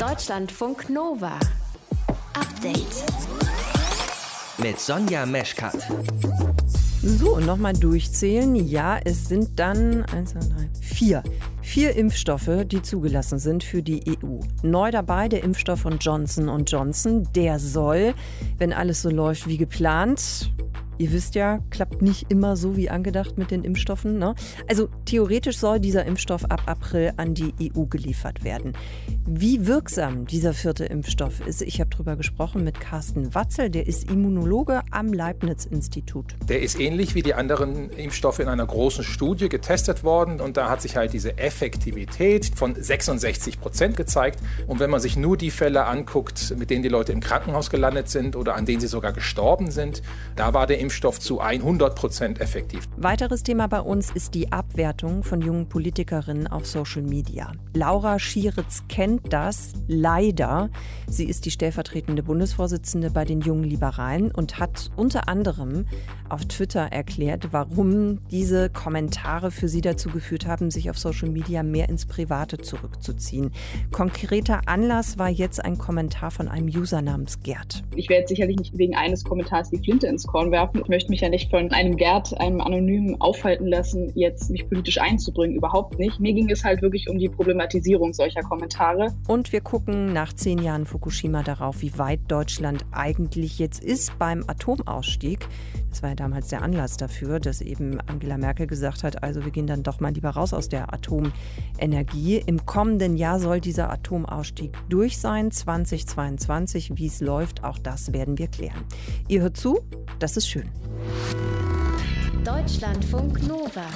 Deutschlandfunk Nova. Update. Mit Sonja Meschkat. So, und nochmal durchzählen. Ja, es sind dann eins, zwei, drei, vier. Vier Impfstoffe, die zugelassen sind für die EU. Neu dabei der Impfstoff von Johnson Johnson. Der soll, wenn alles so läuft wie geplant, Ihr wisst ja, klappt nicht immer so wie angedacht mit den Impfstoffen. Ne? Also theoretisch soll dieser Impfstoff ab April an die EU geliefert werden. Wie wirksam dieser vierte Impfstoff ist, ich habe darüber gesprochen mit Carsten Watzel, der ist Immunologe am Leibniz-Institut. Der ist ähnlich wie die anderen Impfstoffe in einer großen Studie getestet worden und da hat sich halt diese Effektivität von 66 Prozent gezeigt. Und wenn man sich nur die Fälle anguckt, mit denen die Leute im Krankenhaus gelandet sind oder an denen sie sogar gestorben sind, da war der Impfstoff Impfstoff zu 100 Prozent effektiv. Weiteres Thema bei uns ist die Abwertung von jungen Politikerinnen auf Social Media. Laura Schieritz kennt das leider. Sie ist die stellvertretende Bundesvorsitzende bei den Jungen Liberalen und hat unter anderem auf Twitter erklärt, warum diese Kommentare für sie dazu geführt haben, sich auf Social Media mehr ins Private zurückzuziehen. Konkreter Anlass war jetzt ein Kommentar von einem User namens Gerd. Ich werde sicherlich nicht wegen eines Kommentars die Flinte ins Korn werfen ich möchte mich ja nicht von einem Gerd, einem Anonymen aufhalten lassen, jetzt mich politisch einzubringen. Überhaupt nicht. Mir ging es halt wirklich um die Problematisierung solcher Kommentare. Und wir gucken nach zehn Jahren Fukushima darauf, wie weit Deutschland eigentlich jetzt ist beim Atomausstieg. Das war ja damals der Anlass dafür, dass eben Angela Merkel gesagt hat, also wir gehen dann doch mal lieber raus aus der Atomenergie. Im kommenden Jahr soll dieser Atomausstieg durch sein, 2022. Wie es läuft, auch das werden wir klären. Ihr hört zu, das ist schön. Deutschlandfunk Nova.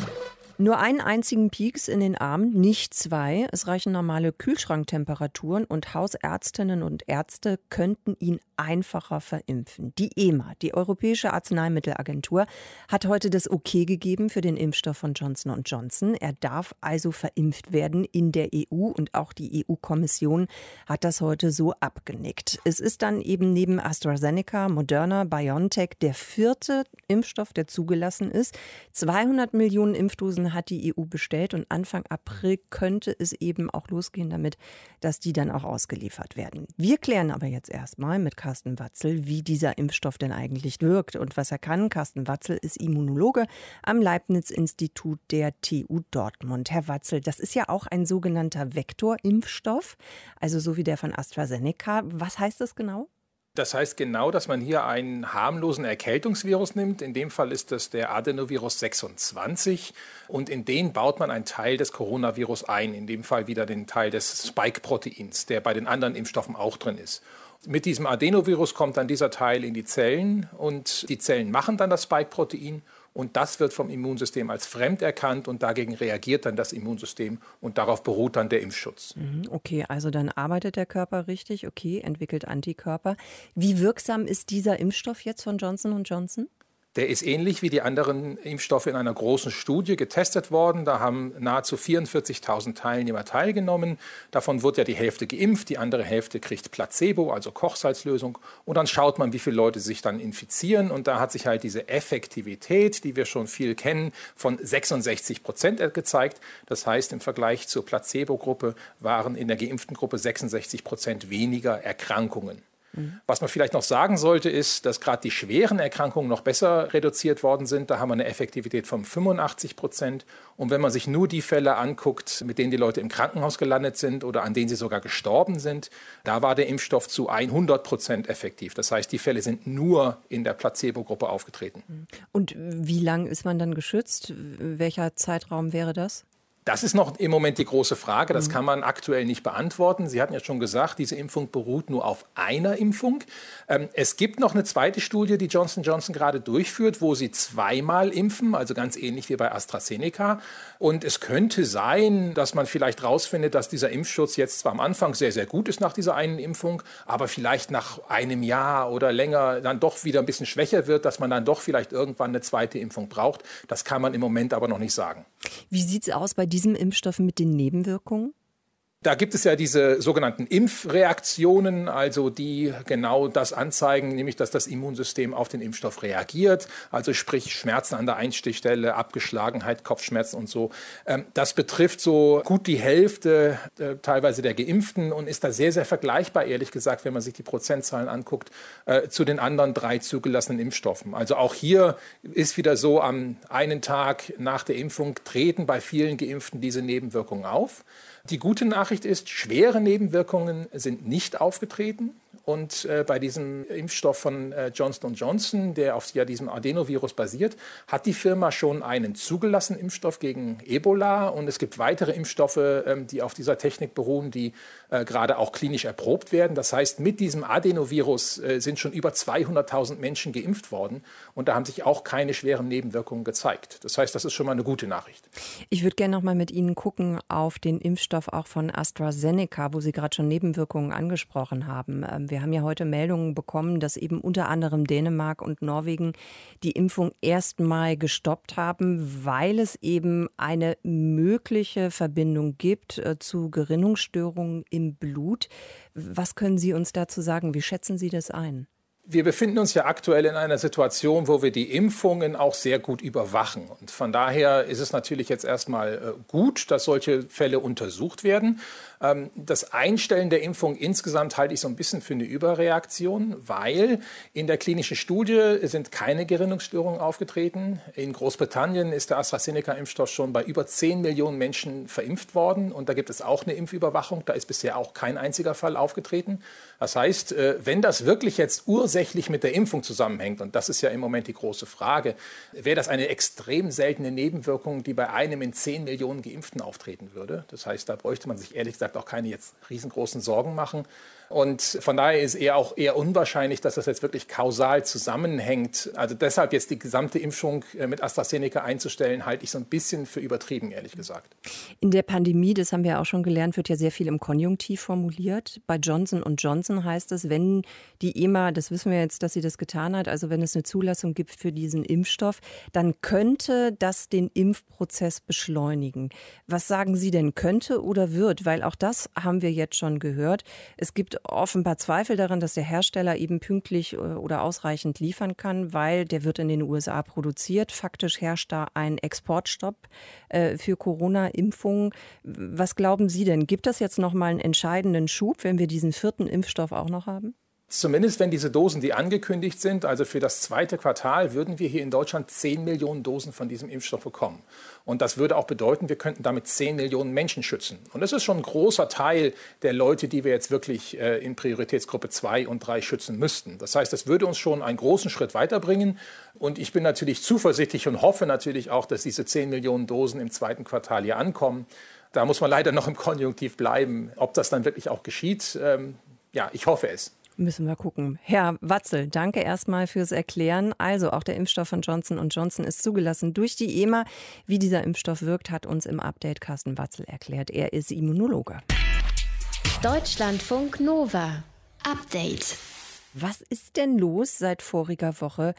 Nur einen einzigen Pieks in den Armen, nicht zwei. Es reichen normale Kühlschranktemperaturen und Hausärztinnen und Ärzte könnten ihn einfacher verimpfen. Die EMA, die Europäische Arzneimittelagentur, hat heute das Okay gegeben für den Impfstoff von Johnson Johnson. Er darf also verimpft werden in der EU und auch die EU-Kommission hat das heute so abgenickt. Es ist dann eben neben AstraZeneca, Moderna, BioNTech der vierte Impfstoff, der zugelassen ist. 200 Millionen Impfdosen Dosen hat die EU bestellt und Anfang April könnte es eben auch losgehen damit, dass die dann auch ausgeliefert werden. Wir klären aber jetzt erstmal mit Carsten Watzel, wie dieser Impfstoff denn eigentlich wirkt und was er kann. Carsten Watzel ist Immunologe am Leibniz-Institut der TU Dortmund. Herr Watzel, das ist ja auch ein sogenannter Vektorimpfstoff, also so wie der von AstraZeneca. Was heißt das genau? Das heißt genau, dass man hier einen harmlosen Erkältungsvirus nimmt. In dem Fall ist das der Adenovirus 26. Und in den baut man einen Teil des Coronavirus ein. In dem Fall wieder den Teil des Spike-Proteins, der bei den anderen Impfstoffen auch drin ist. Mit diesem Adenovirus kommt dann dieser Teil in die Zellen und die Zellen machen dann das Spike-Protein und das wird vom Immunsystem als fremd erkannt und dagegen reagiert dann das Immunsystem und darauf beruht dann der Impfschutz. Mhm, okay, also dann arbeitet der Körper richtig, okay, entwickelt Antikörper. Wie wirksam ist dieser Impfstoff jetzt von Johnson Johnson? Der ist ähnlich wie die anderen Impfstoffe in einer großen Studie getestet worden. Da haben nahezu 44.000 Teilnehmer teilgenommen. Davon wird ja die Hälfte geimpft, die andere Hälfte kriegt Placebo, also Kochsalzlösung. Und dann schaut man, wie viele Leute sich dann infizieren. Und da hat sich halt diese Effektivität, die wir schon viel kennen, von 66 Prozent gezeigt. Das heißt, im Vergleich zur Placebo-Gruppe waren in der geimpften Gruppe 66 Prozent weniger Erkrankungen. Was man vielleicht noch sagen sollte, ist, dass gerade die schweren Erkrankungen noch besser reduziert worden sind. Da haben wir eine Effektivität von 85 Prozent. Und wenn man sich nur die Fälle anguckt, mit denen die Leute im Krankenhaus gelandet sind oder an denen sie sogar gestorben sind, da war der Impfstoff zu 100 Prozent effektiv. Das heißt, die Fälle sind nur in der Placebo-Gruppe aufgetreten. Und wie lang ist man dann geschützt? Welcher Zeitraum wäre das? Das ist noch im Moment die große Frage. Das mhm. kann man aktuell nicht beantworten. Sie hatten ja schon gesagt, diese Impfung beruht nur auf einer Impfung. Ähm, es gibt noch eine zweite Studie, die Johnson Johnson gerade durchführt, wo sie zweimal impfen, also ganz ähnlich wie bei AstraZeneca. Und es könnte sein, dass man vielleicht herausfindet, dass dieser Impfschutz jetzt zwar am Anfang sehr, sehr gut ist nach dieser einen Impfung, aber vielleicht nach einem Jahr oder länger dann doch wieder ein bisschen schwächer wird, dass man dann doch vielleicht irgendwann eine zweite Impfung braucht. Das kann man im Moment aber noch nicht sagen. Wie sieht es aus bei diesem Impfstoff mit den Nebenwirkungen? Da gibt es ja diese sogenannten Impfreaktionen, also die genau das anzeigen, nämlich dass das Immunsystem auf den Impfstoff reagiert, also sprich Schmerzen an der Einstichstelle, Abgeschlagenheit, Kopfschmerzen und so. Ähm, das betrifft so gut die Hälfte äh, teilweise der Geimpften und ist da sehr, sehr vergleichbar, ehrlich gesagt, wenn man sich die Prozentzahlen anguckt, äh, zu den anderen drei zugelassenen Impfstoffen. Also auch hier ist wieder so, am einen Tag nach der Impfung treten bei vielen Geimpften diese Nebenwirkungen auf. Die gute Nachricht ist, schwere Nebenwirkungen sind nicht aufgetreten. Und äh, bei diesem Impfstoff von äh, Johnson Johnson, der auf ja, diesem Adenovirus basiert, hat die Firma schon einen zugelassenen Impfstoff gegen Ebola. Und es gibt weitere Impfstoffe, ähm, die auf dieser Technik beruhen, die äh, gerade auch klinisch erprobt werden. Das heißt, mit diesem Adenovirus äh, sind schon über 200.000 Menschen geimpft worden. Und da haben sich auch keine schweren Nebenwirkungen gezeigt. Das heißt, das ist schon mal eine gute Nachricht. Ich würde gerne noch mal mit Ihnen gucken auf den Impfstoff auch von AstraZeneca, wo Sie gerade schon Nebenwirkungen angesprochen haben. Ähm, wir haben ja heute Meldungen bekommen, dass eben unter anderem Dänemark und Norwegen die Impfung erstmal gestoppt haben, weil es eben eine mögliche Verbindung gibt äh, zu Gerinnungsstörungen im Blut. Was können Sie uns dazu sagen? Wie schätzen Sie das ein? Wir befinden uns ja aktuell in einer Situation, wo wir die Impfungen auch sehr gut überwachen. Und von daher ist es natürlich jetzt erstmal äh, gut, dass solche Fälle untersucht werden. Ähm, das Einstellen der Impfung insgesamt halte ich so ein bisschen für eine Überreaktion, weil in der klinischen Studie sind keine Gerinnungsstörungen aufgetreten. In Großbritannien ist der AstraZeneca-Impfstoff schon bei über 10 Millionen Menschen verimpft worden und da gibt es auch eine Impfüberwachung. Da ist bisher auch kein einziger Fall aufgetreten. Das heißt, äh, wenn das wirklich jetzt ursächlich mit der Impfung zusammenhängt, und das ist ja im Moment die große Frage, wäre das eine extrem seltene Nebenwirkung, die bei einem in 10 Millionen Geimpften auftreten würde. Das heißt, da bräuchte man sich ehrlich gesagt gesagt auch keine jetzt riesengroßen Sorgen machen. Und von daher ist eher auch eher unwahrscheinlich, dass das jetzt wirklich kausal zusammenhängt. Also deshalb jetzt die gesamte Impfung äh, mit AstraZeneca einzustellen, halte ich so ein bisschen für übertrieben, ehrlich gesagt. In der Pandemie, das haben wir auch schon gelernt, wird ja sehr viel im Konjunktiv formuliert. Bei Johnson Johnson heißt es, wenn die EMA, das wissen wir jetzt, dass sie das getan hat, also wenn es eine Zulassung gibt für diesen Impfstoff, dann könnte das den Impfprozess beschleunigen. Was sagen Sie denn, könnte oder wird? Weil auch das haben wir jetzt schon gehört. Es gibt offenbar Zweifel daran, dass der Hersteller eben pünktlich äh, oder ausreichend liefern kann, weil der wird in den USA produziert. Faktisch herrscht da ein Exportstopp äh, für Corona-Impfungen. Was glauben Sie denn? Gibt das jetzt noch mal einen entscheidenden Schub, wenn wir diesen vierten Impfstoff auch noch haben? Zumindest wenn diese Dosen, die angekündigt sind, also für das zweite Quartal, würden wir hier in Deutschland 10 Millionen Dosen von diesem Impfstoff bekommen. Und das würde auch bedeuten, wir könnten damit 10 Millionen Menschen schützen. Und das ist schon ein großer Teil der Leute, die wir jetzt wirklich äh, in Prioritätsgruppe 2 und 3 schützen müssten. Das heißt, das würde uns schon einen großen Schritt weiterbringen. Und ich bin natürlich zuversichtlich und hoffe natürlich auch, dass diese 10 Millionen Dosen im zweiten Quartal hier ankommen. Da muss man leider noch im Konjunktiv bleiben. Ob das dann wirklich auch geschieht, ähm, ja, ich hoffe es. Müssen wir gucken. Herr Watzel, danke erstmal fürs Erklären. Also auch der Impfstoff von Johnson Johnson ist zugelassen durch die EMA. Wie dieser Impfstoff wirkt, hat uns im Update Carsten Watzel erklärt. Er ist Immunologe. Deutschlandfunk Nova. Update. Was ist denn los seit voriger Woche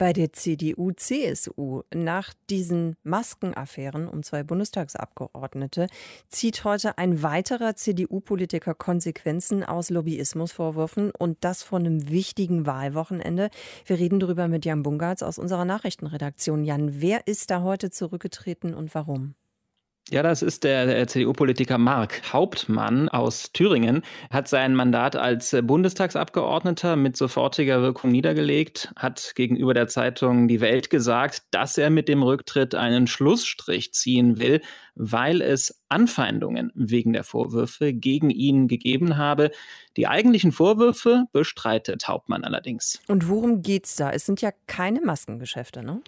bei der CDU, CSU. Nach diesen Maskenaffären um zwei Bundestagsabgeordnete zieht heute ein weiterer CDU-Politiker Konsequenzen aus Lobbyismusvorwürfen und das von einem wichtigen Wahlwochenende. Wir reden darüber mit Jan Bungartz aus unserer Nachrichtenredaktion. Jan, wer ist da heute zurückgetreten und warum? Ja, das ist der, CDU-Politiker Mark Hauptmann aus Thüringen, hat sein Mandat als Bundestagsabgeordneter mit sofortiger Wirkung niedergelegt, hat gegenüber der Zeitung Die Welt gesagt, dass er mit dem Rücktritt einen Schlussstrich ziehen will, weil es Anfeindungen wegen der Vorwürfe gegen ihn gegeben habe. Die eigentlichen Vorwürfe bestreitet Hauptmann allerdings. Und worum geht's da? Es sind ja keine Maskengeschäfte, ne?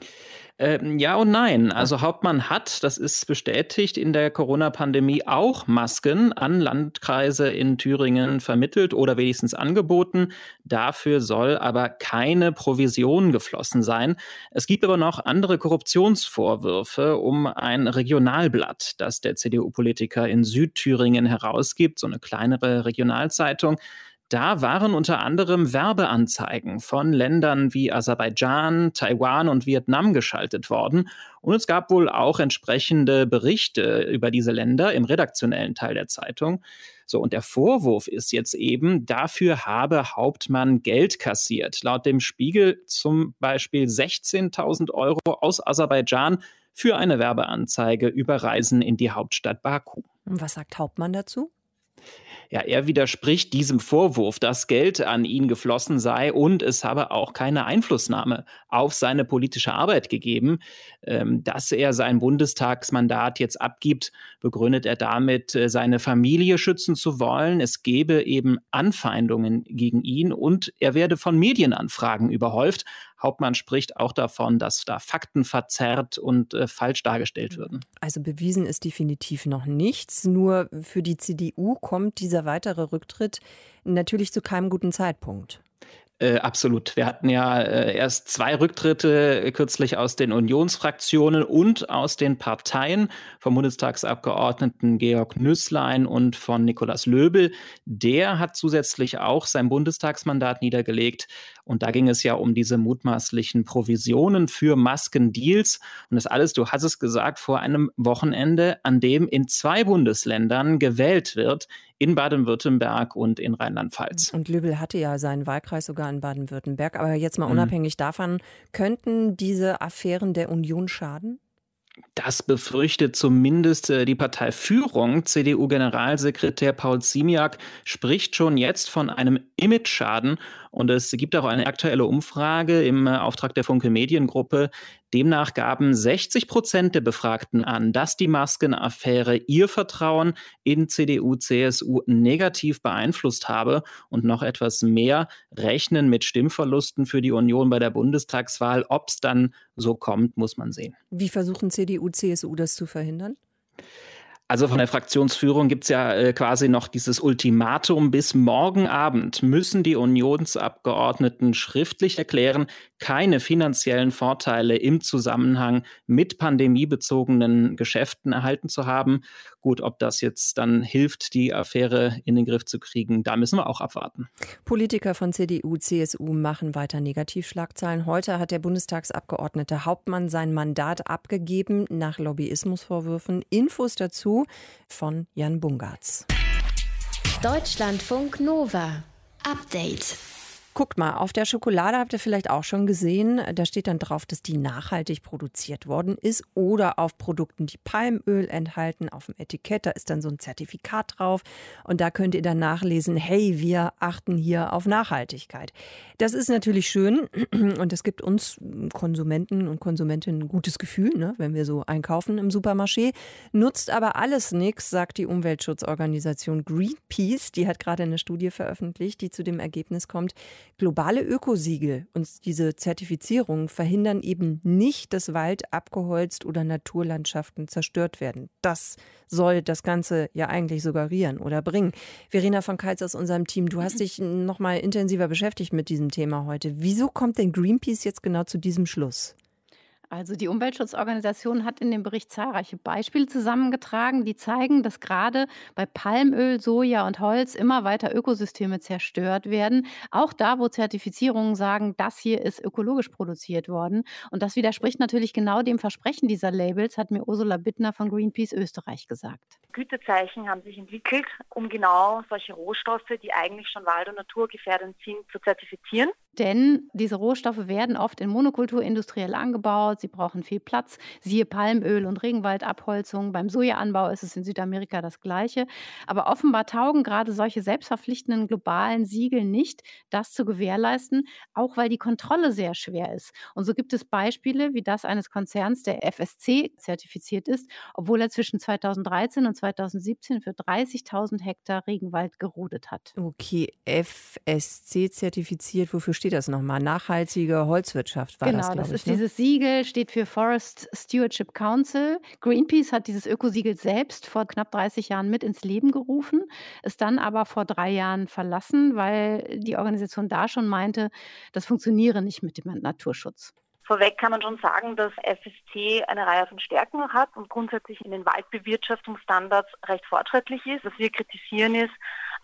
Ähm, ja und nein. Also Hauptmann hat, das ist bestätigt, in der Corona-Pandemie auch Masken an Landkreise in Thüringen vermittelt oder wenigstens angeboten. Dafür soll aber keine Provision geflossen sein. Es gibt aber noch andere Korruptionsvorwürfe um ein Regionalblatt, das der CDU-Politiker in Südthüringen herausgibt, so eine kleinere Regionalzeitung. Da waren unter anderem Werbeanzeigen von Ländern wie Aserbaidschan, Taiwan und Vietnam geschaltet worden. Und es gab wohl auch entsprechende Berichte über diese Länder im redaktionellen Teil der Zeitung. So, und der Vorwurf ist jetzt eben, dafür habe Hauptmann Geld kassiert. Laut dem Spiegel zum Beispiel 16.000 Euro aus Aserbaidschan für eine Werbeanzeige über Reisen in die Hauptstadt Baku. Und was sagt Hauptmann dazu? Ja, er widerspricht diesem Vorwurf, dass Geld an ihn geflossen sei und es habe auch keine Einflussnahme auf seine politische Arbeit gegeben. Ähm, dass er sein Bundestagsmandat jetzt abgibt, begründet er damit, äh, seine Familie schützen zu wollen. Es gebe eben Anfeindungen gegen ihn und er werde von Medienanfragen überhäuft. Hauptmann spricht auch davon, dass da Fakten verzerrt und äh, falsch dargestellt würden. Also bewiesen ist definitiv noch nichts. Nur für die CDU kommt dieser weitere Rücktritt natürlich zu keinem guten Zeitpunkt. Äh, absolut. Wir hatten ja äh, erst zwei Rücktritte kürzlich aus den Unionsfraktionen und aus den Parteien vom Bundestagsabgeordneten Georg Nüßlein und von Nikolaus Löbel. Der hat zusätzlich auch sein Bundestagsmandat niedergelegt. Und da ging es ja um diese mutmaßlichen Provisionen für Maskendeals. Und das alles, du hast es gesagt, vor einem Wochenende, an dem in zwei Bundesländern gewählt wird, in Baden-Württemberg und in Rheinland-Pfalz. Und Lübel hatte ja seinen Wahlkreis sogar in Baden-Württemberg. Aber jetzt mal mhm. unabhängig mhm. davon, könnten diese Affären der Union schaden? Das befürchtet zumindest äh, die Parteiführung. CDU-Generalsekretär Paul Ziemiak spricht schon jetzt von einem Image-Schaden. Und es gibt auch eine aktuelle Umfrage im äh, Auftrag der Funke Mediengruppe. Demnach gaben 60 Prozent der Befragten an, dass die Maskenaffäre ihr Vertrauen in CDU, CSU negativ beeinflusst habe. Und noch etwas mehr rechnen mit Stimmverlusten für die Union bei der Bundestagswahl. Ob es dann so kommt, muss man sehen. Wie versuchen CDU, CSU das zu verhindern? Also von der Fraktionsführung gibt es ja äh, quasi noch dieses Ultimatum. Bis morgen Abend müssen die Unionsabgeordneten schriftlich erklären, keine finanziellen Vorteile im Zusammenhang mit pandemiebezogenen Geschäften erhalten zu haben. Gut, ob das jetzt dann hilft, die Affäre in den Griff zu kriegen, da müssen wir auch abwarten. Politiker von CDU, CSU machen weiter Negativschlagzeilen. Heute hat der Bundestagsabgeordnete Hauptmann sein Mandat abgegeben nach Lobbyismusvorwürfen. Infos dazu von Jan Bungartz. Deutschlandfunk Nova. Update. Guckt mal, auf der Schokolade habt ihr vielleicht auch schon gesehen, da steht dann drauf, dass die nachhaltig produziert worden ist oder auf Produkten, die Palmöl enthalten, auf dem Etikett, da ist dann so ein Zertifikat drauf und da könnt ihr dann nachlesen, hey, wir achten hier auf Nachhaltigkeit. Das ist natürlich schön und es gibt uns Konsumenten und Konsumentinnen ein gutes Gefühl, ne, wenn wir so einkaufen im Supermarché. Nutzt aber alles nichts, sagt die Umweltschutzorganisation Greenpeace. Die hat gerade eine Studie veröffentlicht, die zu dem Ergebnis kommt, Globale Ökosiegel und diese Zertifizierung verhindern eben nicht, dass Wald abgeholzt oder Naturlandschaften zerstört werden. Das soll das Ganze ja eigentlich suggerieren oder bringen. Verena von Keitz aus unserem Team, du hast dich noch mal intensiver beschäftigt mit diesem Thema heute. Wieso kommt denn Greenpeace jetzt genau zu diesem Schluss? Also die Umweltschutzorganisation hat in dem Bericht zahlreiche Beispiele zusammengetragen, die zeigen, dass gerade bei Palmöl, Soja und Holz immer weiter Ökosysteme zerstört werden. Auch da, wo Zertifizierungen sagen, das hier ist ökologisch produziert worden. Und das widerspricht natürlich genau dem Versprechen dieser Labels, hat mir Ursula Bittner von Greenpeace Österreich gesagt. Gütezeichen haben sich entwickelt, um genau solche Rohstoffe, die eigentlich schon wald- und naturgefährdend sind, zu zertifizieren. Denn diese Rohstoffe werden oft in Monokultur industriell angebaut, sie brauchen viel Platz, siehe Palmöl und Regenwaldabholzung. Beim Sojaanbau ist es in Südamerika das gleiche. Aber offenbar taugen gerade solche selbstverpflichtenden globalen Siegel nicht, das zu gewährleisten, auch weil die Kontrolle sehr schwer ist. Und so gibt es Beispiele wie das eines Konzerns, der FSC zertifiziert ist, obwohl er zwischen 2013 und 2017 für 30.000 Hektar Regenwald gerodet hat. Okay, FSC zertifiziert, wofür steht das nochmal? Nachhaltige Holzwirtschaft war genau, das, Genau, das ich, ist ne? dieses Siegel, steht für Forest Stewardship Council. Greenpeace hat dieses Ökosiegel selbst vor knapp 30 Jahren mit ins Leben gerufen, ist dann aber vor drei Jahren verlassen, weil die Organisation da schon meinte, das funktioniere nicht mit dem Naturschutz. Vorweg kann man schon sagen, dass FSC eine Reihe von Stärken hat und grundsätzlich in den Waldbewirtschaftungsstandards recht fortschrittlich ist. Was wir kritisieren ist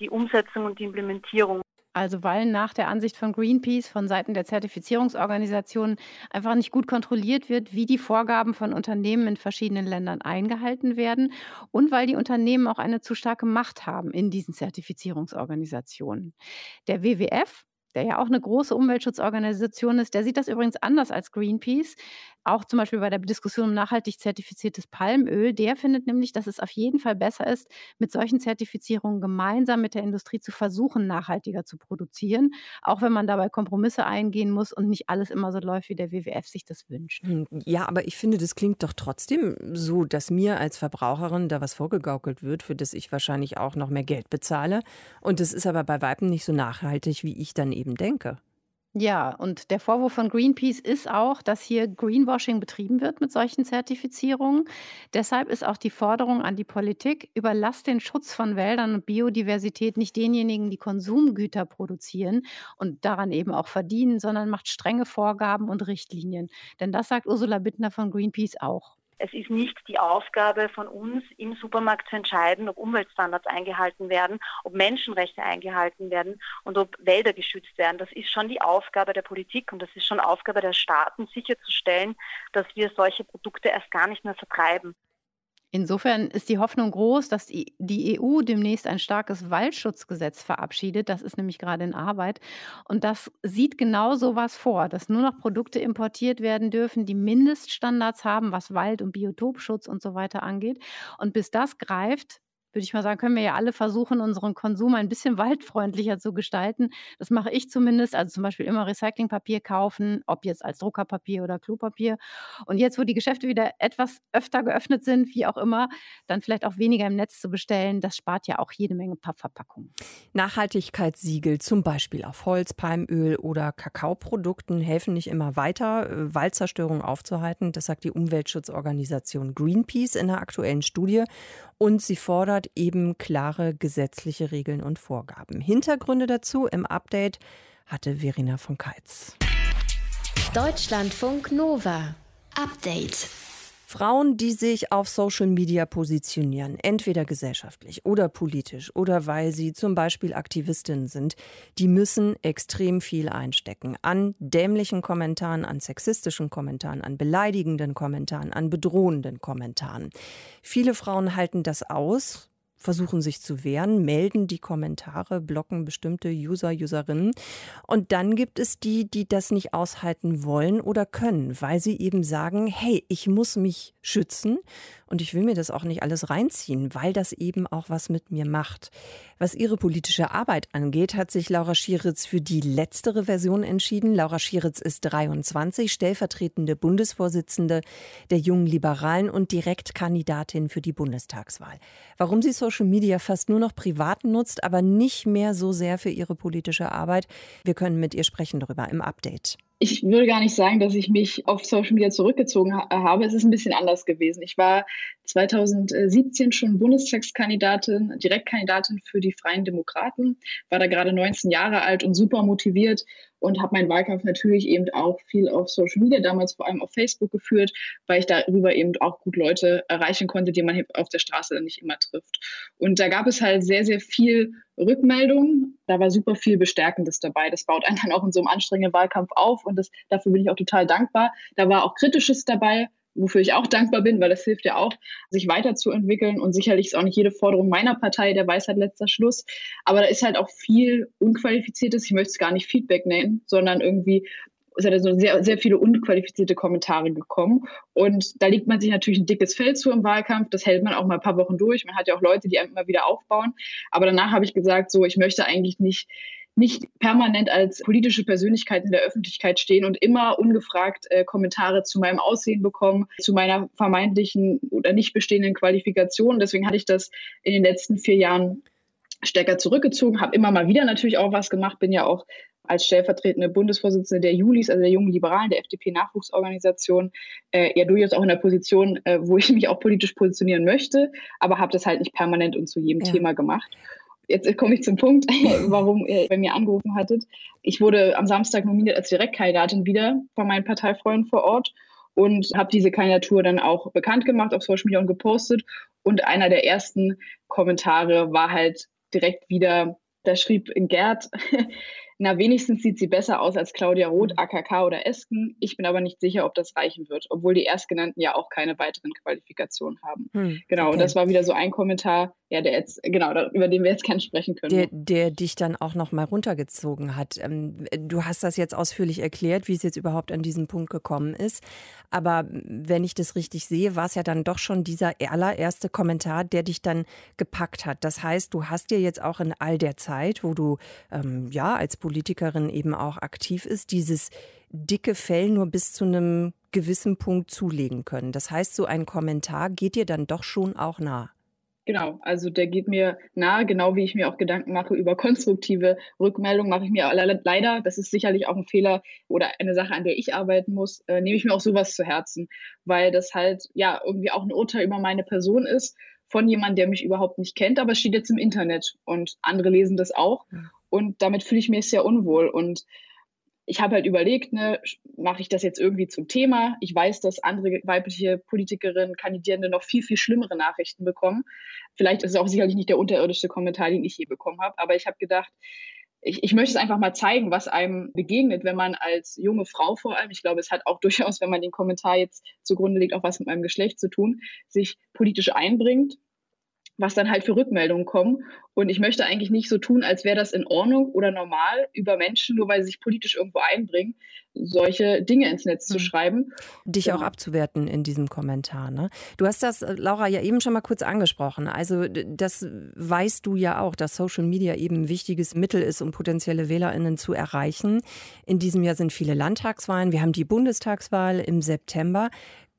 die Umsetzung und die Implementierung. Also weil nach der Ansicht von Greenpeace von Seiten der Zertifizierungsorganisationen einfach nicht gut kontrolliert wird, wie die Vorgaben von Unternehmen in verschiedenen Ländern eingehalten werden und weil die Unternehmen auch eine zu starke Macht haben in diesen Zertifizierungsorganisationen. Der WWF, der ja auch eine große Umweltschutzorganisation ist, der sieht das übrigens anders als Greenpeace auch zum Beispiel bei der Diskussion um nachhaltig zertifiziertes Palmöl, der findet nämlich, dass es auf jeden Fall besser ist, mit solchen Zertifizierungen gemeinsam mit der Industrie zu versuchen, nachhaltiger zu produzieren, auch wenn man dabei Kompromisse eingehen muss und nicht alles immer so läuft, wie der WWF sich das wünscht. Hm, ja, aber ich finde, das klingt doch trotzdem so, dass mir als Verbraucherin da was vorgegaukelt wird, für das ich wahrscheinlich auch noch mehr Geld bezahle. Und das ist aber bei Weitem nicht so nachhaltig, wie ich dann eben denke. Ja, und der Vorwurf von Greenpeace ist auch, dass hier Greenwashing betrieben wird mit solchen Zertifizierungen. Deshalb ist auch die Forderung an die Politik, überlasst den Schutz von Wäldern und Biodiversität nicht denjenigen, die Konsumgüter produzieren und daran eben auch verdienen, sondern macht strenge Vorgaben und Richtlinien. Denn das sagt Ursula Bittner von Greenpeace auch. Es ist nicht die Aufgabe von uns im Supermarkt zu entscheiden, ob Umweltstandards eingehalten werden, ob Menschenrechte eingehalten werden und ob Wälder geschützt werden. Das ist schon die Aufgabe der Politik und das ist schon Aufgabe der Staaten, sicherzustellen, dass wir solche Produkte erst gar nicht mehr vertreiben. Insofern ist die Hoffnung groß, dass die, EU demnächst ein starkes Waldschutzgesetz verabschiedet. Das ist nämlich gerade in Arbeit. Und das sieht genau so was vor, dass nur noch Produkte importiert werden dürfen, die Mindeststandards haben, was Wald- und Biotopschutz und so weiter angeht. Und bis das greift, würde ich mal sagen, können wir ja alle versuchen, unseren Konsum ein bisschen waldfreundlicher zu gestalten. Das mache ich zumindest. Also zum Beispiel immer Recyclingpapier kaufen, ob jetzt als Druckerpapier oder Klopapier. Und jetzt, wo die Geschäfte wieder etwas öfter geöffnet sind, wie auch immer, dann vielleicht auch weniger im Netz zu bestellen. Das spart ja auch jede Menge Pappverpackungen. Nachhaltigkeitssiegel, zum Beispiel auf Holz, Palmöl oder Kakaoprodukten, helfen nicht immer weiter, äh, Waldzerstörung aufzuhalten. Das sagt die Umweltschutzorganisation Greenpeace in einer aktuellen Studie. Und sie fordert eben klare gesetzliche Regeln und Vorgaben. Hintergründe dazu im Update hatte Verena von Keitz. Deutschlandfunk Nova. Update. Frauen, die sich auf Social Media positionieren, entweder gesellschaftlich oder politisch oder weil sie zum Beispiel Aktivistinnen sind, die müssen extrem viel einstecken an dämlichen Kommentaren, an sexistischen Kommentaren, an beleidigenden Kommentaren, an bedrohenden Kommentaren. Viele Frauen halten das aus, versuchen sich zu wehren, melden die Kommentare, blocken bestimmte User, Userinnen. Und dann gibt es die, die das nicht aushalten wollen oder können, weil sie eben sagen, hey, ich muss mich schützen und ich will mir das auch nicht alles reinziehen, weil das eben auch was mit mir macht. Was ihre politische Arbeit angeht, hat sich Laura Schieritz für die letztere Version entschieden. Laura Schieritz ist 23, stellvertretende Bundesvorsitzende der Jungen Liberalen und Direktkandidatin für die Bundestagswahl. Warum sie Social Media fast nur noch privat nutzt, aber nicht mehr so sehr für ihre politische Arbeit, wir können mit ihr sprechen darüber im Update. Ich würde gar nicht sagen, dass ich mich auf Social Media zurückgezogen ha habe. Es ist ein bisschen anders gewesen. Ich war 2017 schon Bundestagskandidatin, Direktkandidatin für die Freien Demokraten, war da gerade 19 Jahre alt und super motiviert und habe meinen Wahlkampf natürlich eben auch viel auf Social Media, damals vor allem auf Facebook geführt, weil ich darüber eben auch gut Leute erreichen konnte, die man auf der Straße dann nicht immer trifft. Und da gab es halt sehr, sehr viel Rückmeldung. Da war super viel Bestärkendes dabei. Das baut einen dann auch in so einem anstrengenden Wahlkampf auf und das, dafür bin ich auch total dankbar. Da war auch Kritisches dabei, wofür ich auch dankbar bin, weil das hilft ja auch, sich weiterzuentwickeln. Und sicherlich ist auch nicht jede Forderung meiner Partei der Weisheit letzter Schluss. Aber da ist halt auch viel Unqualifiziertes. Ich möchte es gar nicht Feedback nennen, sondern irgendwie es hat also sehr, sehr viele unqualifizierte Kommentare gekommen. Und da legt man sich natürlich ein dickes Feld zu im Wahlkampf. Das hält man auch mal ein paar Wochen durch. Man hat ja auch Leute, die einem immer wieder aufbauen. Aber danach habe ich gesagt, so, ich möchte eigentlich nicht nicht permanent als politische Persönlichkeit in der Öffentlichkeit stehen und immer ungefragt äh, Kommentare zu meinem Aussehen bekommen, zu meiner vermeintlichen oder nicht bestehenden Qualifikation. Deswegen hatte ich das in den letzten vier Jahren stärker zurückgezogen, habe immer mal wieder natürlich auch was gemacht, bin ja auch als stellvertretende Bundesvorsitzende der Julis, also der Jungen Liberalen, der FDP-Nachwuchsorganisation, äh, ja durchaus auch in der Position, äh, wo ich mich auch politisch positionieren möchte, aber habe das halt nicht permanent und zu jedem ja. Thema gemacht jetzt komme ich zum Punkt, warum ihr bei mir angerufen hattet. Ich wurde am Samstag nominiert als Direktkandidatin wieder von meinen Parteifreunden vor Ort und habe diese Kandidatur dann auch bekannt gemacht auf Social Media und gepostet. Und einer der ersten Kommentare war halt direkt wieder Da schrieb Gerd, na, wenigstens sieht sie besser aus als Claudia Roth, AKK mhm. oder Esken. Ich bin aber nicht sicher, ob das reichen wird, obwohl die Erstgenannten ja auch keine weiteren Qualifikationen haben. Hm, genau, okay. und das war wieder so ein Kommentar, ja, der jetzt, genau, über den wir jetzt gerne sprechen können. Der, der dich dann auch noch mal runtergezogen hat. Ähm, du hast das jetzt ausführlich erklärt, wie es jetzt überhaupt an diesen Punkt gekommen ist. Aber wenn ich das richtig sehe, war es ja dann doch schon dieser allererste Kommentar, der dich dann gepackt hat. Das heißt, du hast dir jetzt auch in all der Zeit, wo du ähm, ja als Politikerin eben auch aktiv ist, dieses dicke Fell nur bis zu einem gewissen Punkt zulegen können. Das heißt, so ein Kommentar geht dir dann doch schon auch nah. Genau, also der geht mir nahe, genau wie ich mir auch Gedanken mache über konstruktive Rückmeldungen, mache ich mir leider, das ist sicherlich auch ein Fehler oder eine Sache, an der ich arbeiten muss, äh, nehme ich mir auch sowas zu Herzen, weil das halt ja irgendwie auch ein Urteil über meine Person ist von jemandem, der mich überhaupt nicht kennt, aber steht jetzt im Internet und andere lesen das auch und damit fühle ich mich sehr unwohl und ich habe halt überlegt, ne, mache ich das jetzt irgendwie zum Thema? Ich weiß, dass andere weibliche Politikerinnen, Kandidierende noch viel, viel schlimmere Nachrichten bekommen. Vielleicht ist es auch sicherlich nicht der unterirdischste Kommentar, den ich je bekommen habe, aber ich habe gedacht, ich, ich möchte es einfach mal zeigen, was einem begegnet, wenn man als junge Frau vor allem, ich glaube, es hat auch durchaus, wenn man den Kommentar jetzt zugrunde legt, auch was mit meinem Geschlecht zu tun, sich politisch einbringt was dann halt für Rückmeldungen kommen. Und ich möchte eigentlich nicht so tun, als wäre das in Ordnung oder normal, über Menschen, nur weil sie sich politisch irgendwo einbringen, solche Dinge ins Netz zu hm. schreiben. Dich genau. auch abzuwerten in diesem Kommentar. Ne? Du hast das, äh, Laura, ja eben schon mal kurz angesprochen. Also das weißt du ja auch, dass Social Media eben ein wichtiges Mittel ist, um potenzielle WählerInnen zu erreichen. In diesem Jahr sind viele Landtagswahlen. Wir haben die Bundestagswahl im September.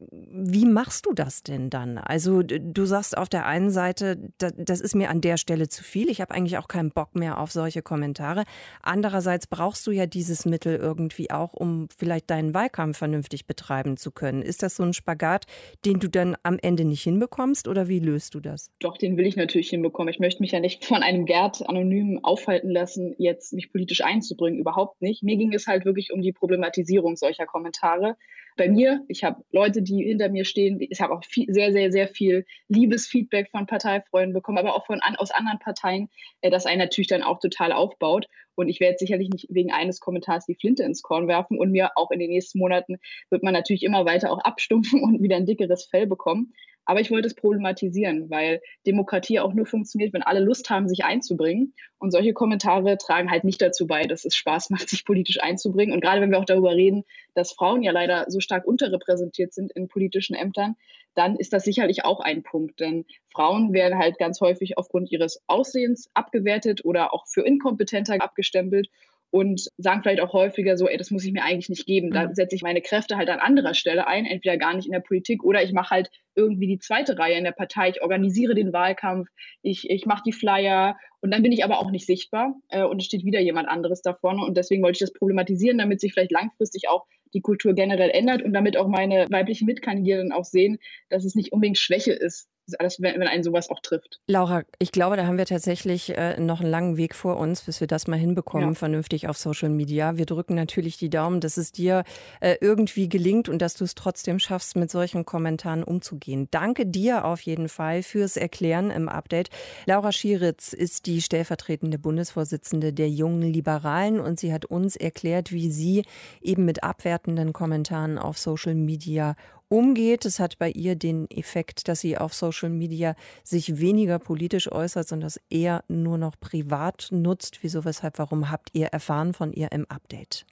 Wie machst du das denn dann? Also du sagst auf der einen Seite, das ist mir an der Stelle zu viel. Ich habe eigentlich auch keinen Bock mehr auf solche Kommentare. Andererseits brauchst du ja dieses Mittel irgendwie auch, um vielleicht deinen Wahlkampf vernünftig betreiben zu können. Ist das so ein Spagat, den du dann am Ende nicht hinbekommst oder wie löst du das? Doch, den will ich natürlich hinbekommen. Ich möchte mich ja nicht von einem Gerd anonym aufhalten lassen, jetzt mich politisch einzubringen. Überhaupt nicht. Mir ging es halt wirklich um die Problematisierung solcher Kommentare bei mir. Ich habe Leute, die hinter mir stehen. Ich habe auch viel, sehr, sehr, sehr viel Liebesfeedback von Parteifreunden bekommen, aber auch von, an, aus anderen Parteien, äh, das einen natürlich dann auch total aufbaut. Und ich werde sicherlich nicht wegen eines Kommentars die Flinte ins Korn werfen und mir auch in den nächsten Monaten wird man natürlich immer weiter auch abstumpfen und wieder ein dickeres Fell bekommen. Aber ich wollte es problematisieren, weil Demokratie auch nur funktioniert, wenn alle Lust haben, sich einzubringen. Und solche Kommentare tragen halt nicht dazu bei, dass es Spaß macht, sich politisch einzubringen. Und gerade wenn wir auch darüber reden, dass Frauen ja leider so stark unterrepräsentiert sind in politischen Ämtern, dann ist das sicherlich auch ein Punkt. Denn Frauen werden halt ganz häufig aufgrund ihres Aussehens abgewertet oder auch für inkompetenter abgestempelt und sagen vielleicht auch häufiger so, ey, das muss ich mir eigentlich nicht geben. Da mhm. setze ich meine Kräfte halt an anderer Stelle ein, entweder gar nicht in der Politik oder ich mache halt irgendwie die zweite Reihe in der Partei. Ich organisiere den Wahlkampf, ich, ich mache die Flyer und dann bin ich aber auch nicht sichtbar äh, und es steht wieder jemand anderes da vorne. Und deswegen wollte ich das problematisieren, damit sich vielleicht langfristig auch die Kultur generell ändert und damit auch meine weiblichen Mitkandidierenden auch sehen, dass es nicht unbedingt Schwäche ist, alles, wenn, wenn einen sowas auch trifft. Laura, ich glaube, da haben wir tatsächlich äh, noch einen langen Weg vor uns, bis wir das mal hinbekommen, ja. vernünftig auf Social Media. Wir drücken natürlich die Daumen, dass es dir äh, irgendwie gelingt und dass du es trotzdem schaffst, mit solchen Kommentaren umzugehen. Danke dir auf jeden Fall fürs Erklären im Update. Laura Schieritz ist die stellvertretende Bundesvorsitzende der Jungen Liberalen und sie hat uns erklärt, wie sie eben mit abwertenden Kommentaren auf Social Media umgeht. Es hat bei ihr den Effekt, dass sie auf Social Media sich weniger politisch äußert, sondern das eher nur noch privat nutzt. Wieso, weshalb, warum habt ihr erfahren von ihr im Update?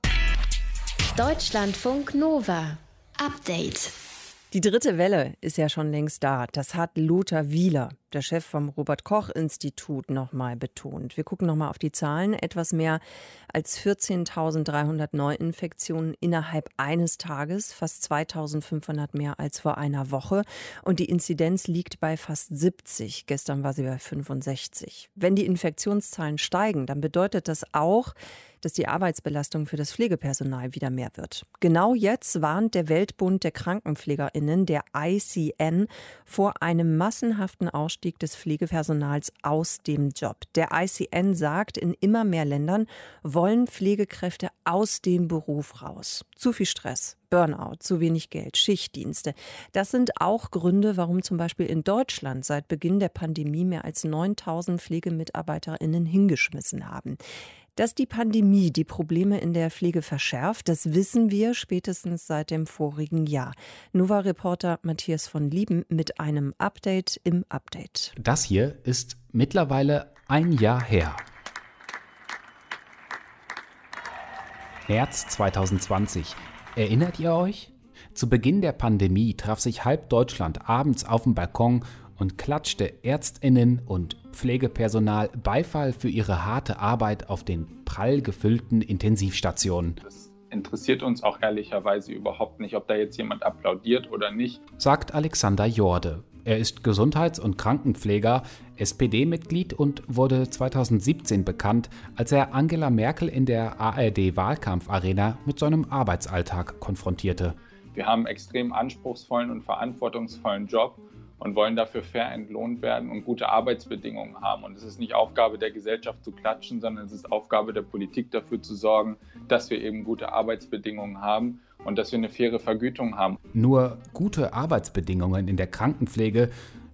Deutschlandfunk Nova. Update. Die dritte Welle ist ja schon längst da. Das hat Lothar Wieler, der Chef vom Robert Koch Institut, nochmal betont. Wir gucken nochmal auf die Zahlen. Etwas mehr als 14.300 Neuinfektionen innerhalb eines Tages, fast 2.500 mehr als vor einer Woche. Und die Inzidenz liegt bei fast 70. Gestern war sie bei 65. Wenn die Infektionszahlen steigen, dann bedeutet das auch, dass die Arbeitsbelastung für das Pflegepersonal wieder mehr wird. Genau jetzt warnt der Weltbund der Krankenpflegerinnen, der ICN, vor einem massenhaften Ausstieg des Pflegepersonals aus dem Job. Der ICN sagt, in immer mehr Ländern wollen Pflegekräfte aus dem Beruf raus. Zu viel Stress, Burnout, zu wenig Geld, Schichtdienste. Das sind auch Gründe, warum zum Beispiel in Deutschland seit Beginn der Pandemie mehr als 9000 PflegemitarbeiterInnen hingeschmissen haben. Dass die Pandemie die Probleme in der Pflege verschärft, das wissen wir spätestens seit dem vorigen Jahr. Nova-Reporter Matthias von Lieben mit einem Update im Update. Das hier ist mittlerweile ein Jahr her. März 2020. Erinnert ihr euch? Zu Beginn der Pandemie traf sich halb Deutschland abends auf dem Balkon und klatschte Ärztinnen und Pflegepersonal Beifall für ihre harte Arbeit auf den prall gefüllten Intensivstationen. Das interessiert uns auch ehrlicherweise überhaupt nicht, ob da jetzt jemand applaudiert oder nicht, sagt Alexander Jorde. Er ist Gesundheits- und Krankenpfleger, SPD-Mitglied und wurde 2017 bekannt, als er Angela Merkel in der ARD-Wahlkampfarena mit seinem Arbeitsalltag konfrontierte. Wir haben einen extrem anspruchsvollen und verantwortungsvollen Job und wollen dafür fair entlohnt werden und gute Arbeitsbedingungen haben. Und es ist nicht Aufgabe der Gesellschaft zu klatschen, sondern es ist Aufgabe der Politik dafür zu sorgen, dass wir eben gute Arbeitsbedingungen haben und dass wir eine faire Vergütung haben. Nur gute Arbeitsbedingungen in der Krankenpflege,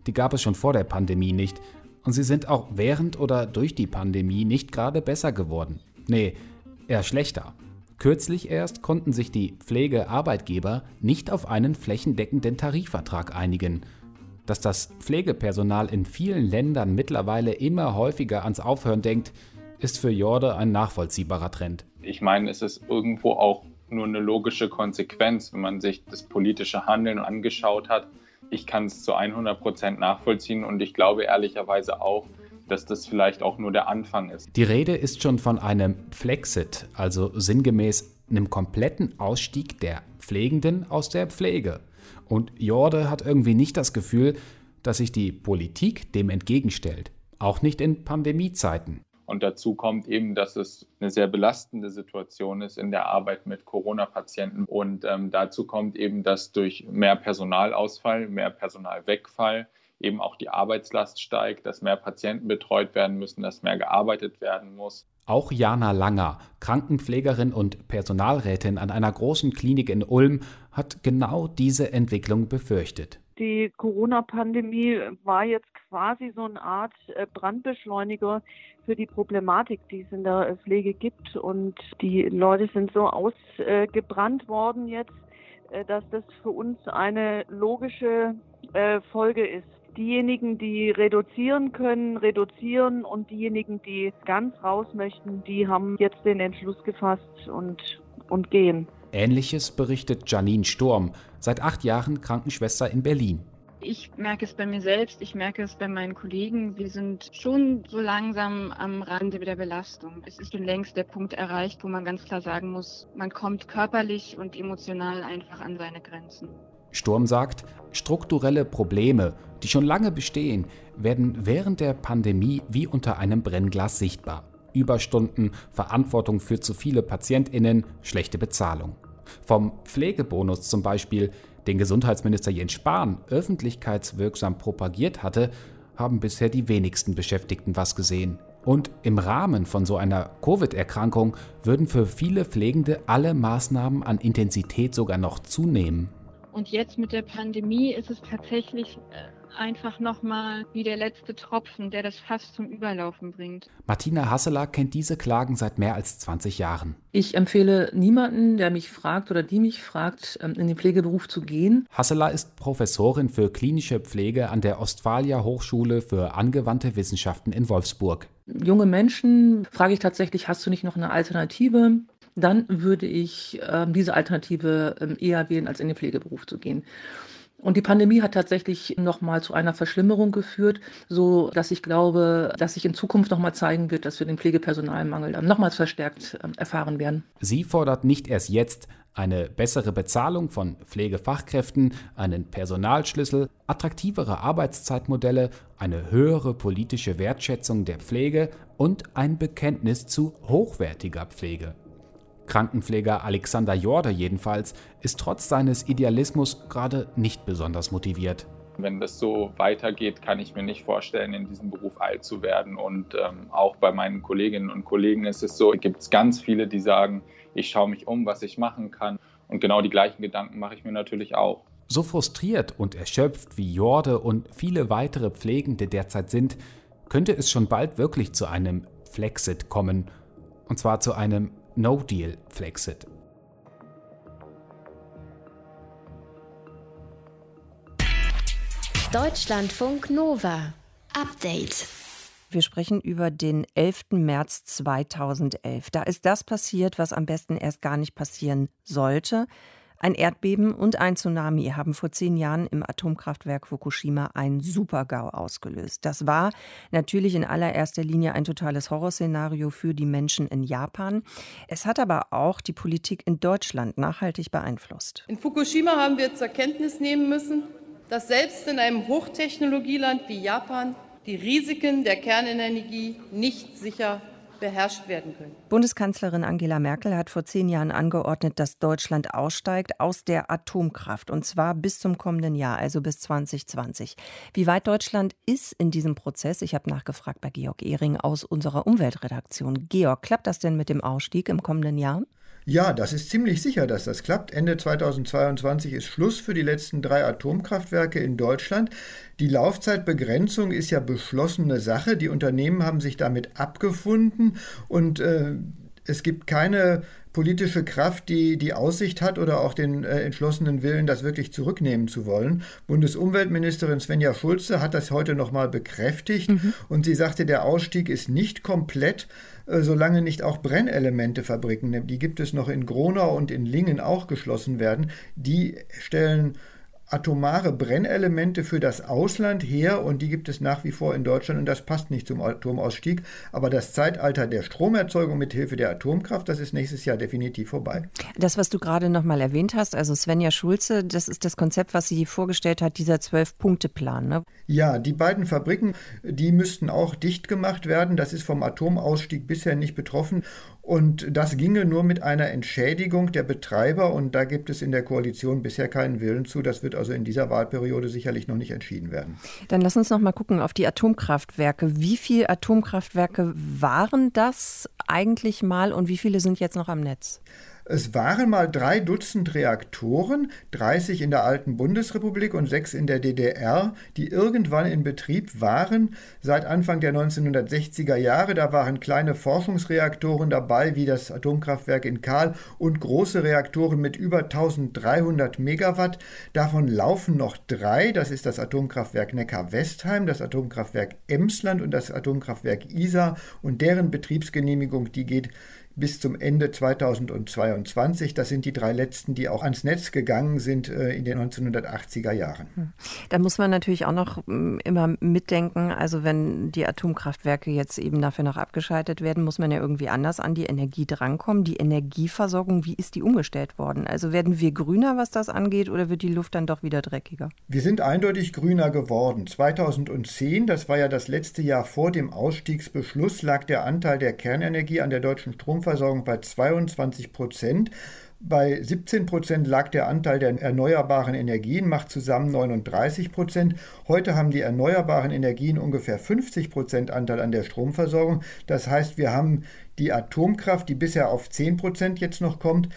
die gab es schon vor der Pandemie nicht. Und sie sind auch während oder durch die Pandemie nicht gerade besser geworden. Nee, eher schlechter. Kürzlich erst konnten sich die Pflegearbeitgeber nicht auf einen flächendeckenden Tarifvertrag einigen. Dass das Pflegepersonal in vielen Ländern mittlerweile immer häufiger ans Aufhören denkt, ist für Jorde ein nachvollziehbarer Trend. Ich meine, es ist irgendwo auch nur eine logische Konsequenz, wenn man sich das politische Handeln angeschaut hat. Ich kann es zu 100 Prozent nachvollziehen und ich glaube ehrlicherweise auch, dass das vielleicht auch nur der Anfang ist. Die Rede ist schon von einem Flexit, also sinngemäß einem kompletten Ausstieg der Pflegenden aus der Pflege. Und Jorde hat irgendwie nicht das Gefühl, dass sich die Politik dem entgegenstellt. Auch nicht in Pandemiezeiten. Und dazu kommt eben, dass es eine sehr belastende Situation ist in der Arbeit mit Corona-Patienten. Und ähm, dazu kommt eben, dass durch mehr Personalausfall, mehr Personalwegfall eben auch die Arbeitslast steigt, dass mehr Patienten betreut werden müssen, dass mehr gearbeitet werden muss. Auch Jana Langer, Krankenpflegerin und Personalrätin an einer großen Klinik in Ulm, hat genau diese Entwicklung befürchtet. Die Corona-Pandemie war jetzt quasi so eine Art äh, Brandbeschleuniger für die Problematik, die es in der Pflege gibt. Und die Leute sind so ausgebrannt worden jetzt, äh, dass das für uns eine logische äh, Folge ist diejenigen, die reduzieren können, reduzieren und diejenigen, die ganz raus möchten, die haben jetzt den Entschluss gefasst und, und gehen. Ähnliches berichtet Janine Sturm, seit acht Jahren Krankenschwester in Berlin. Ich merke es bei mir selbst, ich merke es bei meinen Kollegen. Wir sind schon so langsam am Rande der Belastung. Es ist schon längst der Punkt erreicht, wo man ganz klar sagen muss, man kommt körperlich und emotional einfach an seine Grenzen. Sturm sagt, strukturelle Probleme, die schon lange bestehen, werden während der Pandemie wie unter einem Brennglas sichtbar. Überstunden, Verantwortung für zu viele Patientinnen, schlechte Bezahlung. Vom Pflegebonus zum Beispiel, den Gesundheitsminister Jens Spahn öffentlichkeitswirksam propagiert hatte, haben bisher die wenigsten Beschäftigten was gesehen. Und im Rahmen von so einer Covid-Erkrankung würden für viele Pflegende alle Maßnahmen an Intensität sogar noch zunehmen. Und jetzt mit der Pandemie ist es tatsächlich äh, einfach nochmal wie der letzte Tropfen, der das Fass zum Überlaufen bringt. Martina Hasseler kennt diese Klagen seit mehr als 20 Jahren. Ich empfehle niemanden, der mich fragt oder die mich fragt, ähm, in den Pflegeberuf zu gehen. Hasseler ist Professorin für klinische Pflege an der Ostfalia Hochschule für angewandte Wissenschaften in Wolfsburg. Junge Menschen frage ich tatsächlich, hast du nicht noch eine Alternative? Dann würde ich äh, diese Alternative äh, eher wählen, als in den Pflegeberuf zu gehen. Und die Pandemie hat tatsächlich nochmal zu einer Verschlimmerung geführt, so dass ich glaube, dass sich in Zukunft nochmal zeigen wird, dass wir den Pflegepersonalmangel nochmals verstärkt ähm, erfahren werden. Sie fordert nicht erst jetzt eine bessere Bezahlung von Pflegefachkräften, einen Personalschlüssel, attraktivere Arbeitszeitmodelle, eine höhere politische Wertschätzung der Pflege und ein Bekenntnis zu hochwertiger Pflege. Krankenpfleger Alexander Jorde jedenfalls ist trotz seines Idealismus gerade nicht besonders motiviert. Wenn das so weitergeht, kann ich mir nicht vorstellen, in diesem Beruf alt zu werden. Und ähm, auch bei meinen Kolleginnen und Kollegen ist es so, gibt es ganz viele, die sagen, ich schaue mich um, was ich machen kann. Und genau die gleichen Gedanken mache ich mir natürlich auch. So frustriert und erschöpft wie Jorde und viele weitere Pflegende derzeit sind, könnte es schon bald wirklich zu einem Flexit kommen. Und zwar zu einem No-Deal-Flexit. Deutschlandfunk Nova. Update. Wir sprechen über den 11. März 2011. Da ist das passiert, was am besten erst gar nicht passieren sollte. Ein Erdbeben und ein Tsunami haben vor zehn Jahren im Atomkraftwerk Fukushima einen Supergau ausgelöst. Das war natürlich in allererster Linie ein totales Horrorszenario für die Menschen in Japan. Es hat aber auch die Politik in Deutschland nachhaltig beeinflusst. In Fukushima haben wir zur Kenntnis nehmen müssen, dass selbst in einem Hochtechnologieland wie Japan die Risiken der Kernenergie nicht sicher beherrscht werden können. Bundeskanzlerin Angela Merkel hat vor zehn Jahren angeordnet, dass Deutschland aussteigt aus der Atomkraft und zwar bis zum kommenden Jahr, also bis 2020. Wie weit Deutschland ist in diesem Prozess? Ich habe nachgefragt bei Georg Ehring aus unserer Umweltredaktion. Georg, klappt das denn mit dem Ausstieg im kommenden Jahr? Ja, das ist ziemlich sicher, dass das klappt. Ende 2022 ist Schluss für die letzten drei Atomkraftwerke in Deutschland. Die Laufzeitbegrenzung ist ja beschlossene Sache. Die Unternehmen haben sich damit abgefunden und äh, es gibt keine politische Kraft, die die Aussicht hat oder auch den äh, entschlossenen Willen, das wirklich zurücknehmen zu wollen. Bundesumweltministerin Svenja Schulze hat das heute nochmal bekräftigt mhm. und sie sagte, der Ausstieg ist nicht komplett, solange nicht auch Brennelementefabriken, die gibt es noch in Gronau und in Lingen auch geschlossen werden, die stellen atomare Brennelemente für das Ausland her und die gibt es nach wie vor in Deutschland und das passt nicht zum Atomausstieg. Aber das Zeitalter der Stromerzeugung mit Hilfe der Atomkraft, das ist nächstes Jahr definitiv vorbei. Das, was du gerade noch mal erwähnt hast, also Svenja Schulze, das ist das Konzept, was sie vorgestellt hat, dieser Zwölf-Punkte-Plan. Ne? Ja, die beiden Fabriken, die müssten auch dicht gemacht werden. Das ist vom Atomausstieg bisher nicht betroffen. Und das ginge nur mit einer Entschädigung der Betreiber. Und da gibt es in der Koalition bisher keinen Willen zu. Das wird also in dieser Wahlperiode sicherlich noch nicht entschieden werden. Dann lass uns noch mal gucken auf die Atomkraftwerke. Wie viele Atomkraftwerke waren das eigentlich mal und wie viele sind jetzt noch am Netz? Es waren mal drei Dutzend Reaktoren, 30 in der alten Bundesrepublik und sechs in der DDR, die irgendwann in Betrieb waren. Seit Anfang der 1960er Jahre, da waren kleine Forschungsreaktoren dabei, wie das Atomkraftwerk in Kahl und große Reaktoren mit über 1300 Megawatt. Davon laufen noch drei. Das ist das Atomkraftwerk Neckar-Westheim, das Atomkraftwerk Emsland und das Atomkraftwerk Isar. Und deren Betriebsgenehmigung, die geht bis zum Ende 2022. Das sind die drei letzten, die auch ans Netz gegangen sind äh, in den 1980er Jahren. Hm. Da muss man natürlich auch noch hm, immer mitdenken, also wenn die Atomkraftwerke jetzt eben dafür noch abgeschaltet werden, muss man ja irgendwie anders an die Energie drankommen. Die Energieversorgung, wie ist die umgestellt worden? Also werden wir grüner, was das angeht, oder wird die Luft dann doch wieder dreckiger? Wir sind eindeutig grüner geworden. 2010, das war ja das letzte Jahr vor dem Ausstiegsbeschluss, lag der Anteil der Kernenergie an der deutschen Strom Stromversorgung bei 22 Prozent. Bei 17 Prozent lag der Anteil der erneuerbaren Energien, macht zusammen 39 Prozent. Heute haben die erneuerbaren Energien ungefähr 50 Prozent Anteil an der Stromversorgung. Das heißt, wir haben die Atomkraft, die bisher auf 10 Prozent jetzt noch kommt,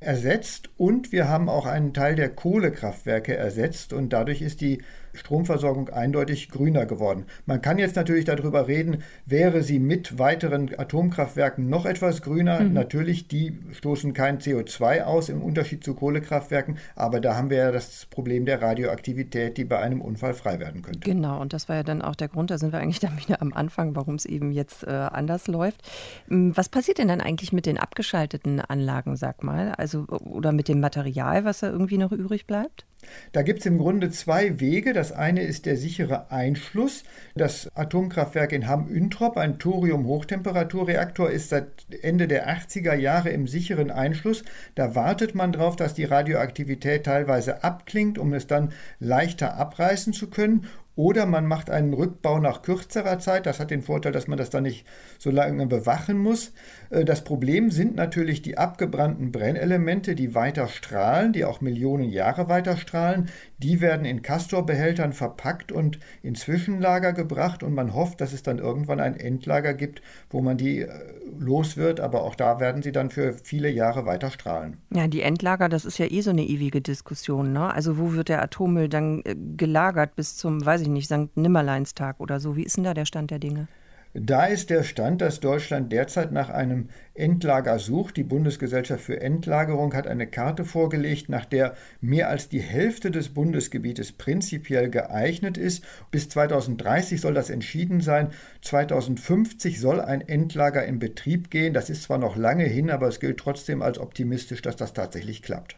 ersetzt und wir haben auch einen Teil der Kohlekraftwerke ersetzt und dadurch ist die Stromversorgung eindeutig grüner geworden. Man kann jetzt natürlich darüber reden, wäre sie mit weiteren Atomkraftwerken noch etwas grüner. Mhm. Natürlich, die stoßen kein CO2 aus im Unterschied zu Kohlekraftwerken, aber da haben wir ja das Problem der Radioaktivität, die bei einem Unfall frei werden könnte. Genau, und das war ja dann auch der Grund, da sind wir eigentlich dann wieder am Anfang, warum es eben jetzt äh, anders läuft. Hm, was passiert denn dann eigentlich mit den abgeschalteten Anlagen, sag mal? Also oder mit dem Material, was da irgendwie noch übrig bleibt? Da gibt es im Grunde zwei Wege. Das eine ist der sichere Einschluss. Das Atomkraftwerk in Hamm-Üntrop, ein Thorium-Hochtemperaturreaktor, ist seit Ende der 80er Jahre im sicheren Einschluss. Da wartet man darauf, dass die Radioaktivität teilweise abklingt, um es dann leichter abreißen zu können. Oder man macht einen Rückbau nach kürzerer Zeit. Das hat den Vorteil, dass man das dann nicht so lange bewachen muss. Äh, das Problem sind natürlich die abgebrannten Brennelemente, die weiter strahlen, die auch Millionen Jahre weiter strahlen. Die werden in Castorbehältern verpackt und in Zwischenlager gebracht und man hofft, dass es dann irgendwann ein Endlager gibt, wo man die äh, los wird. Aber auch da werden sie dann für viele Jahre weiter strahlen. Ja, die Endlager, das ist ja eh so eine ewige Diskussion. Ne? Also wo wird der Atommüll dann äh, gelagert bis zum, weiß ich nicht, St. Nimmerleinstag oder so? Wie ist denn da der Stand der Dinge? Da ist der Stand, dass Deutschland derzeit nach einem Endlager sucht. Die Bundesgesellschaft für Endlagerung hat eine Karte vorgelegt, nach der mehr als die Hälfte des Bundesgebietes prinzipiell geeignet ist. Bis 2030 soll das entschieden sein. 2050 soll ein Endlager in Betrieb gehen. Das ist zwar noch lange hin, aber es gilt trotzdem als optimistisch, dass das tatsächlich klappt.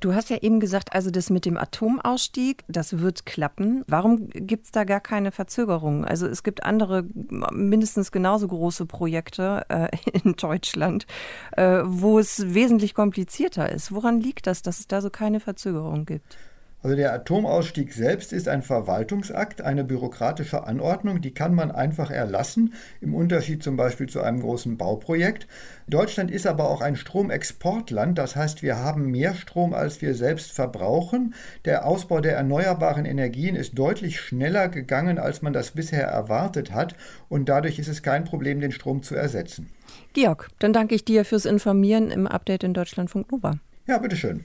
Du hast ja eben gesagt, also das mit dem Atomausstieg, das wird klappen. Warum gibt es da gar keine Verzögerung? Also es gibt andere, mindestens genauso große Projekte äh, in Deutschland, äh, wo es wesentlich komplizierter ist. Woran liegt das, dass es da so keine Verzögerung gibt? Also der Atomausstieg selbst ist ein Verwaltungsakt, eine bürokratische Anordnung, die kann man einfach erlassen, im Unterschied zum Beispiel zu einem großen Bauprojekt. Deutschland ist aber auch ein Stromexportland, das heißt, wir haben mehr Strom, als wir selbst verbrauchen. Der Ausbau der erneuerbaren Energien ist deutlich schneller gegangen, als man das bisher erwartet hat und dadurch ist es kein Problem, den Strom zu ersetzen. Georg, dann danke ich dir fürs Informieren im Update in Deutschlandfunk Nova. Ja, bitteschön.